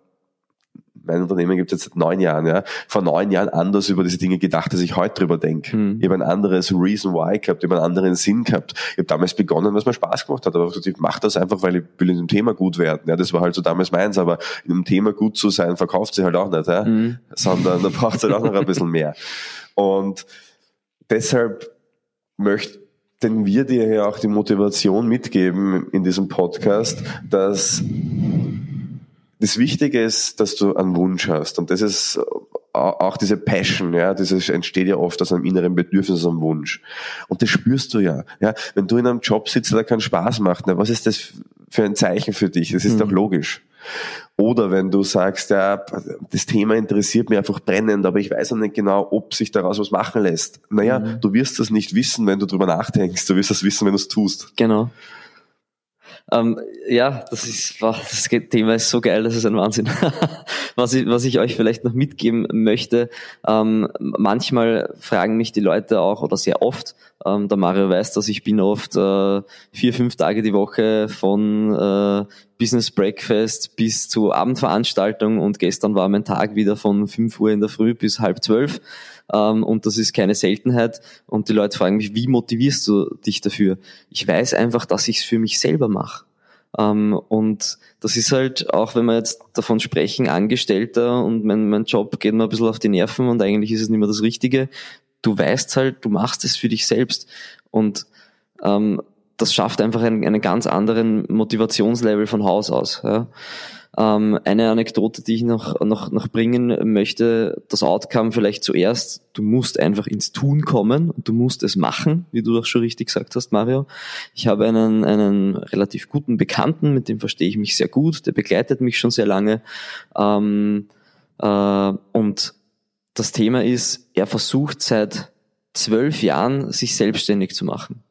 mein Unternehmen gibt es jetzt seit neun Jahren, ja, vor neun Jahren anders über diese Dinge gedacht, als ich heute drüber denke. Mhm. Ich habe ein anderes Reason Why gehabt, ich habe einen anderen Sinn gehabt. Ich habe damals begonnen, was mir Spaß gemacht hat, aber ich mache das einfach, weil ich will in dem Thema gut werden. Ja, das war halt so damals meins, aber in dem Thema gut zu sein, verkauft sich halt auch nicht, ja, mhm. sondern da braucht es halt auch noch ein bisschen mehr. Und deshalb möchten wir dir ja auch die Motivation mitgeben in diesem Podcast, dass das Wichtige ist, dass du einen Wunsch hast. Und das ist auch diese Passion, ja, das entsteht ja oft aus einem inneren Bedürfnis, aus einem Wunsch. Und das spürst du ja. ja. Wenn du in einem Job sitzt, der keinen Spaß macht, na, was ist das für ein Zeichen für dich? Das ist mhm. doch logisch. Oder wenn du sagst, ja, das Thema interessiert mich einfach brennend, aber ich weiß noch nicht genau, ob sich daraus was machen lässt. Naja, mhm. du wirst das nicht wissen, wenn du drüber nachdenkst. Du wirst das wissen, wenn du es tust. Genau. Ähm, ja, das ist, wow, das Thema ist so geil, das ist ein Wahnsinn. was, ich, was ich euch vielleicht noch mitgeben möchte, ähm, manchmal fragen mich die Leute auch, oder sehr oft, ähm, der Mario weiß, dass ich bin oft äh, vier, fünf Tage die Woche von äh, Business Breakfast bis zu Abendveranstaltung und gestern war mein Tag wieder von fünf Uhr in der Früh bis halb zwölf ähm, und das ist keine Seltenheit. Und die Leute fragen mich, wie motivierst du dich dafür? Ich weiß einfach, dass ich es für mich selber mache. Ähm, und das ist halt, auch wenn wir jetzt davon sprechen, Angestellter und mein, mein Job geht mir ein bisschen auf die Nerven und eigentlich ist es nicht mehr das Richtige. Du weißt halt, du machst es für dich selbst. Und ähm, das schafft einfach einen, einen ganz anderen Motivationslevel von Haus aus. Ja. Ähm, eine Anekdote, die ich noch, noch, noch bringen möchte, das Outcome vielleicht zuerst, du musst einfach ins Tun kommen und du musst es machen, wie du das schon richtig gesagt hast, Mario. Ich habe einen, einen relativ guten Bekannten, mit dem verstehe ich mich sehr gut, der begleitet mich schon sehr lange. Ähm, äh, und das Thema ist, er versucht seit zwölf Jahren, sich selbstständig zu machen.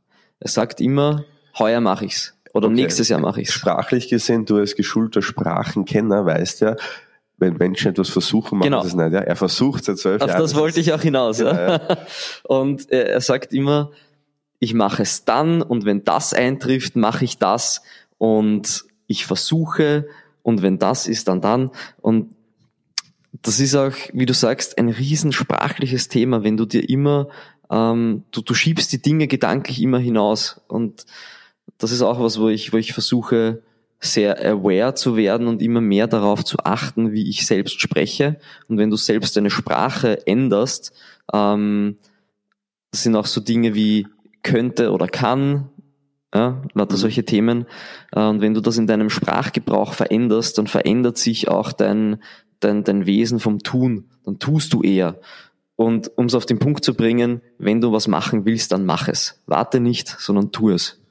Er sagt immer, heuer mache ich's oder okay. nächstes Jahr mache ich Sprachlich gesehen, du als geschulter Sprachenkenner weißt ja, wenn Menschen etwas versuchen, machen genau. sie es nicht. Ja? Er versucht seit zwölf Auf Jahren. Auf das wollte ich auch hinaus. Ja, ja. Und er sagt immer, ich mache es dann und wenn das eintrifft, mache ich das und ich versuche und wenn das ist, dann dann. Und das ist auch, wie du sagst, ein riesensprachliches Thema, wenn du dir immer, ähm, du, du schiebst die Dinge gedanklich immer hinaus und das ist auch was, wo ich, wo ich versuche, sehr aware zu werden und immer mehr darauf zu achten, wie ich selbst spreche. Und wenn du selbst deine Sprache änderst, ähm, das sind auch so Dinge wie könnte oder kann, ja, lauter mhm. solche Themen. Äh, und wenn du das in deinem Sprachgebrauch veränderst, dann verändert sich auch dein, dein, dein Wesen vom Tun. Dann tust du eher. Und um es auf den Punkt zu bringen, wenn du was machen willst, dann mach es. Warte nicht, sondern tu es.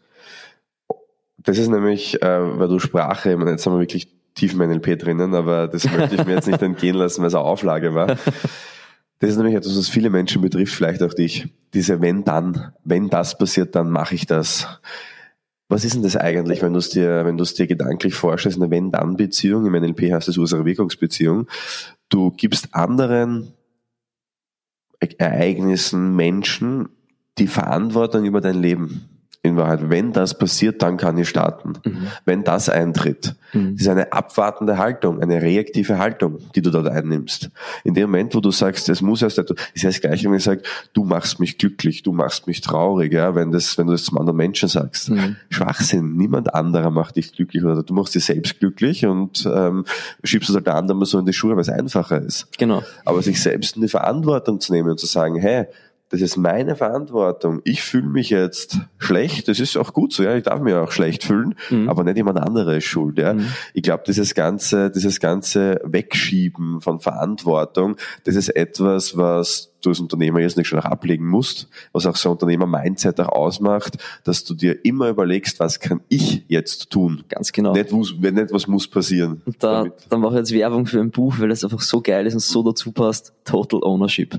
Das ist nämlich, äh, weil du Sprache, ich meine, jetzt haben wir wirklich tief im NLP drinnen, aber das möchte ich mir jetzt nicht entgehen lassen, weil es eine Auflage war. Das ist nämlich etwas, was viele Menschen betrifft, vielleicht auch dich. Diese wenn dann, wenn das passiert, dann mache ich das. Was ist denn das eigentlich, wenn du es dir, wenn du es dir gedanklich vorstellst, eine Wenn-Dann-Beziehung, im NLP heißt es Ursache-Wirkungsbeziehung. Du gibst anderen Ereignissen, Menschen die Verantwortung über dein Leben in Wahrheit, wenn das passiert, dann kann ich starten. Mhm. Wenn das eintritt. Mhm. Das ist eine abwartende Haltung, eine reaktive Haltung, die du dort einnimmst. In dem Moment, wo du sagst, es muss erst, ist ja das Gleiche, wenn ich sage, du machst mich glücklich, du machst mich traurig, ja, wenn das, wenn du das zum anderen Menschen sagst. Mhm. Schwachsinn. Niemand anderer macht dich glücklich oder du machst dich selbst glücklich und ähm, schiebst es halt der andere mal so in die Schuhe, weil es einfacher ist. Genau. Aber sich selbst in die Verantwortung zu nehmen und zu sagen, hey, das ist meine Verantwortung. Ich fühle mich jetzt schlecht, das ist auch gut so, ja, ich darf mich auch schlecht fühlen, mhm. aber nicht jemand anderes ist schuld, ja. Mhm. Ich glaube, dieses ganze, dieses ganze Wegschieben von Verantwortung, das ist etwas, was du als Unternehmer jetzt nicht schon noch ablegen musst, was auch so ein Unternehmer-Mindset auch ausmacht, dass du dir immer überlegst, was kann ich jetzt tun? Ganz genau. Nicht, nicht was muss passieren. Und da, da mache ich jetzt Werbung für ein Buch, weil es einfach so geil ist und so dazu passt. Total Ownership.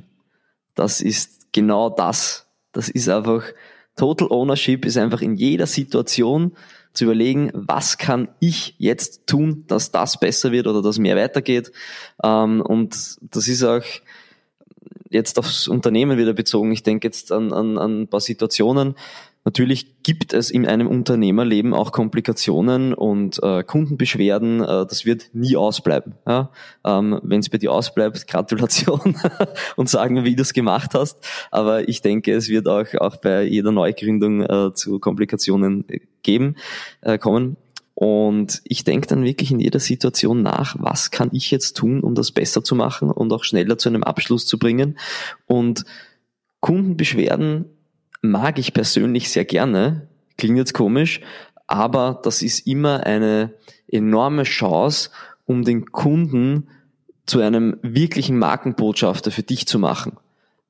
Das ist genau das. Das ist einfach, Total Ownership ist einfach in jeder Situation zu überlegen, was kann ich jetzt tun, dass das besser wird oder dass mehr weitergeht. Ähm, und das ist auch jetzt aufs Unternehmen wieder bezogen. Ich denke jetzt an, an, an ein paar Situationen, Natürlich gibt es in einem Unternehmerleben auch Komplikationen und äh, Kundenbeschwerden. Äh, das wird nie ausbleiben. Ja? Ähm, Wenn es bei dir ausbleibt, Gratulation und sagen, wie du es gemacht hast. Aber ich denke, es wird auch, auch bei jeder Neugründung äh, zu Komplikationen geben, äh, kommen. Und ich denke dann wirklich in jeder Situation nach, was kann ich jetzt tun, um das besser zu machen und auch schneller zu einem Abschluss zu bringen. Und Kundenbeschwerden mag ich persönlich sehr gerne. Klingt jetzt komisch, aber das ist immer eine enorme Chance, um den Kunden zu einem wirklichen Markenbotschafter für dich zu machen.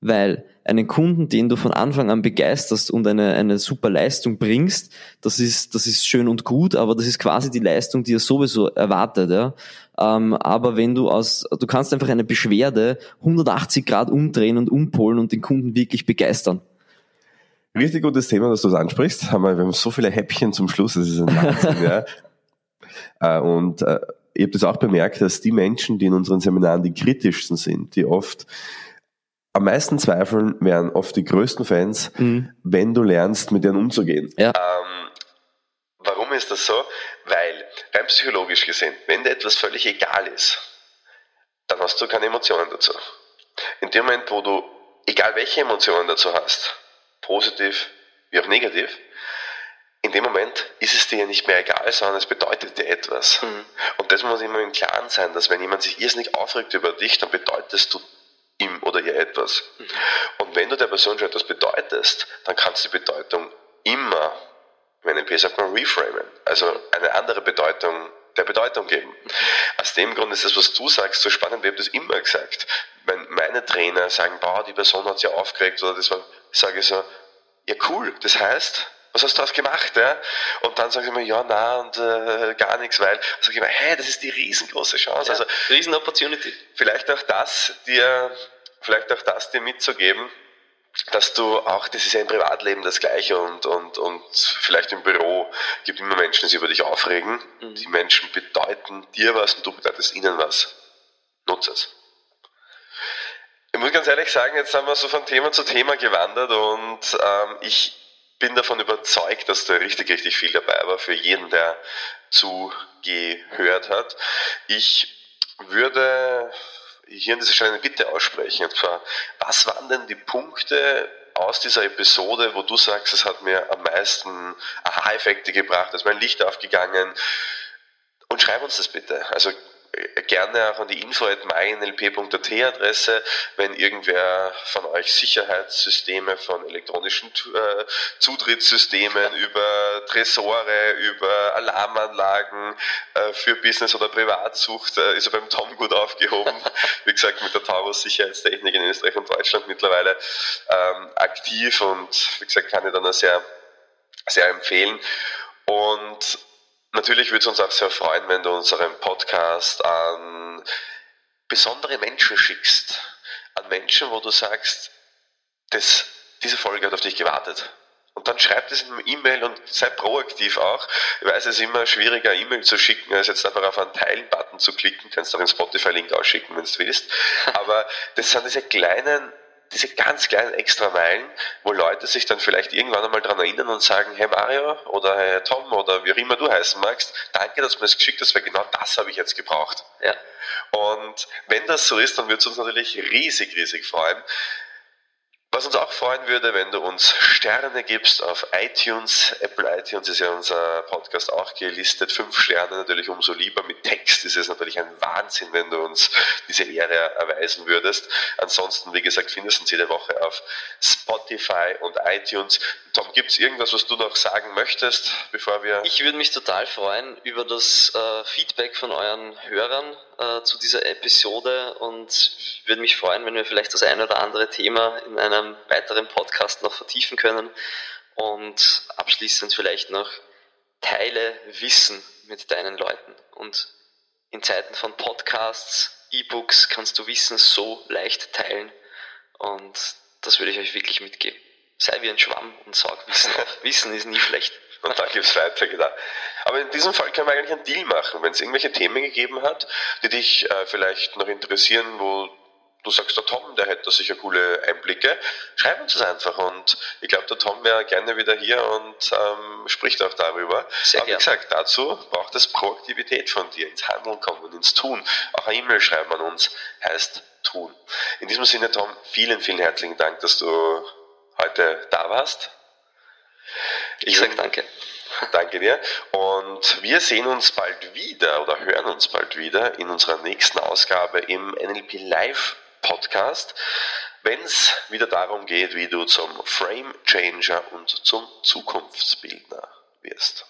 Weil einen Kunden, den du von Anfang an begeisterst und eine, eine super Leistung bringst, das ist, das ist schön und gut, aber das ist quasi die Leistung, die er sowieso erwartet. Ja? Ähm, aber wenn du aus, du kannst einfach eine Beschwerde 180 Grad umdrehen und umpolen und den Kunden wirklich begeistern. Richtig gutes Thema, dass du das ansprichst. Haben wir, haben so viele Häppchen zum Schluss, das ist ein Wahnsinn, ja. Äh, und äh, ich habe das auch bemerkt, dass die Menschen, die in unseren Seminaren die kritischsten sind, die oft am meisten zweifeln, wären oft die größten Fans, mhm. wenn du lernst, mit denen umzugehen. Ja. Ähm, warum ist das so? Weil, rein psychologisch gesehen, wenn dir etwas völlig egal ist, dann hast du keine Emotionen dazu. In dem Moment, wo du, egal welche Emotionen dazu hast, positiv wie auch negativ, in dem Moment ist es dir ja nicht mehr egal, sondern es bedeutet dir etwas. Mhm. Und das muss immer im Klaren sein, dass wenn jemand sich irrsinnig aufregt über dich, dann bedeutest du ihm oder ihr etwas. Mhm. Und wenn du der Person schon etwas bedeutest, dann kannst du die Bedeutung immer, wenn NLP sagt man reframen, also eine andere Bedeutung der Bedeutung geben. Mhm. Aus dem Grund ist das, was du sagst, so spannend. Wir haben das immer gesagt. Wenn meine Trainer sagen, boah, die Person hat sich aufgeregt oder das war, sage ich so, ja cool, das heißt, was hast du daraus gemacht? Ja? Und dann sagen sie mir, ja, na und äh, gar nichts, weil, sage ich immer, hey, das ist die riesengroße Chance. Ja, also riesen Opportunity. Vielleicht auch das dir, vielleicht auch das dir mitzugeben, dass du auch, das ist ja im Privatleben das Gleiche und, und, und vielleicht im Büro gibt immer Menschen, die sich über dich aufregen. Mhm. Die Menschen bedeuten dir was und du bedeutest ihnen was. Nutze es. Ich muss ganz ehrlich sagen, jetzt haben wir so von Thema zu Thema gewandert und ähm, ich bin davon überzeugt, dass da richtig, richtig viel dabei war für jeden, der zugehört hat. Ich würde hier an dieser Stelle eine Bitte aussprechen. Und zwar, was waren denn die Punkte aus dieser Episode, wo du sagst, es hat mir am meisten Aha-Effekte gebracht, ist mein Licht aufgegangen? Und schreib uns das bitte. Also gerne auch an die info.mynlp.at Adresse, wenn irgendwer von euch Sicherheitssysteme von elektronischen äh, Zutrittssystemen über Tresore, über Alarmanlagen äh, für Business oder Privat sucht, äh, ist er beim Tom gut aufgehoben. Wie gesagt, mit der Taurus Sicherheitstechnik in Österreich und Deutschland mittlerweile ähm, aktiv und wie gesagt, kann ich dann auch sehr, sehr empfehlen. Und Natürlich würde es uns auch sehr freuen, wenn du unseren Podcast an besondere Menschen schickst. An Menschen, wo du sagst, das, diese Folge hat auf dich gewartet. Und dann schreib das in eine E-Mail und sei proaktiv auch. Ich weiß, es ist immer schwieriger, E-Mail zu schicken, als jetzt einfach auf einen Teilen-Button zu klicken. Du kannst auch einen Spotify-Link ausschicken, wenn du willst. Aber das sind diese kleinen diese ganz kleinen Extrameilen, wo Leute sich dann vielleicht irgendwann einmal daran erinnern und sagen, hey Mario oder hey Tom oder wie auch immer du heißen magst, danke, dass du mir das geschickt hast, weil genau das habe ich jetzt gebraucht. Ja. Und wenn das so ist, dann würde es uns natürlich riesig, riesig freuen. Was uns auch freuen würde, wenn du uns Sterne gibst auf iTunes. Apple iTunes ist ja unser Podcast auch gelistet. Fünf Sterne natürlich umso lieber. Mit Text ist es natürlich ein Wahnsinn, wenn du uns diese Ehre erweisen würdest. Ansonsten, wie gesagt, findest du uns jede Woche auf Spotify und iTunes. Tom, gibt es irgendwas, was du noch sagen möchtest, bevor wir... Ich würde mich total freuen über das äh, Feedback von euren Hörern äh, zu dieser Episode und würde mich freuen, wenn wir vielleicht das ein oder andere Thema in einem weiteren Podcast noch vertiefen können und abschließend vielleicht noch teile Wissen mit deinen Leuten und in Zeiten von Podcasts, E-Books kannst du Wissen so leicht teilen und das würde ich euch wirklich mitgeben sei wie ein Schwamm und saug Wissen auf. Wissen ist nie schlecht. Und dann gibt's weiter, genau. Aber in diesem Fall können wir eigentlich einen Deal machen. Wenn es irgendwelche Themen gegeben hat, die dich äh, vielleicht noch interessieren, wo du sagst, der Tom, der hätte da sicher coole Einblicke, schreib uns das einfach. Und ich glaube, der Tom wäre gerne wieder hier und ähm, spricht auch darüber. Sehr Aber wie gesagt, dazu braucht es Proaktivität von dir, ins Handeln kommen, ins Tun. Auch eine E-Mail schreiben an uns heißt tun. In diesem Sinne, Tom, vielen, vielen herzlichen Dank, dass du heute da warst. Ich sage danke. Danke dir. Und wir sehen uns bald wieder oder hören uns bald wieder in unserer nächsten Ausgabe im NLP Live Podcast, wenn es wieder darum geht, wie du zum Frame Changer und zum Zukunftsbildner wirst.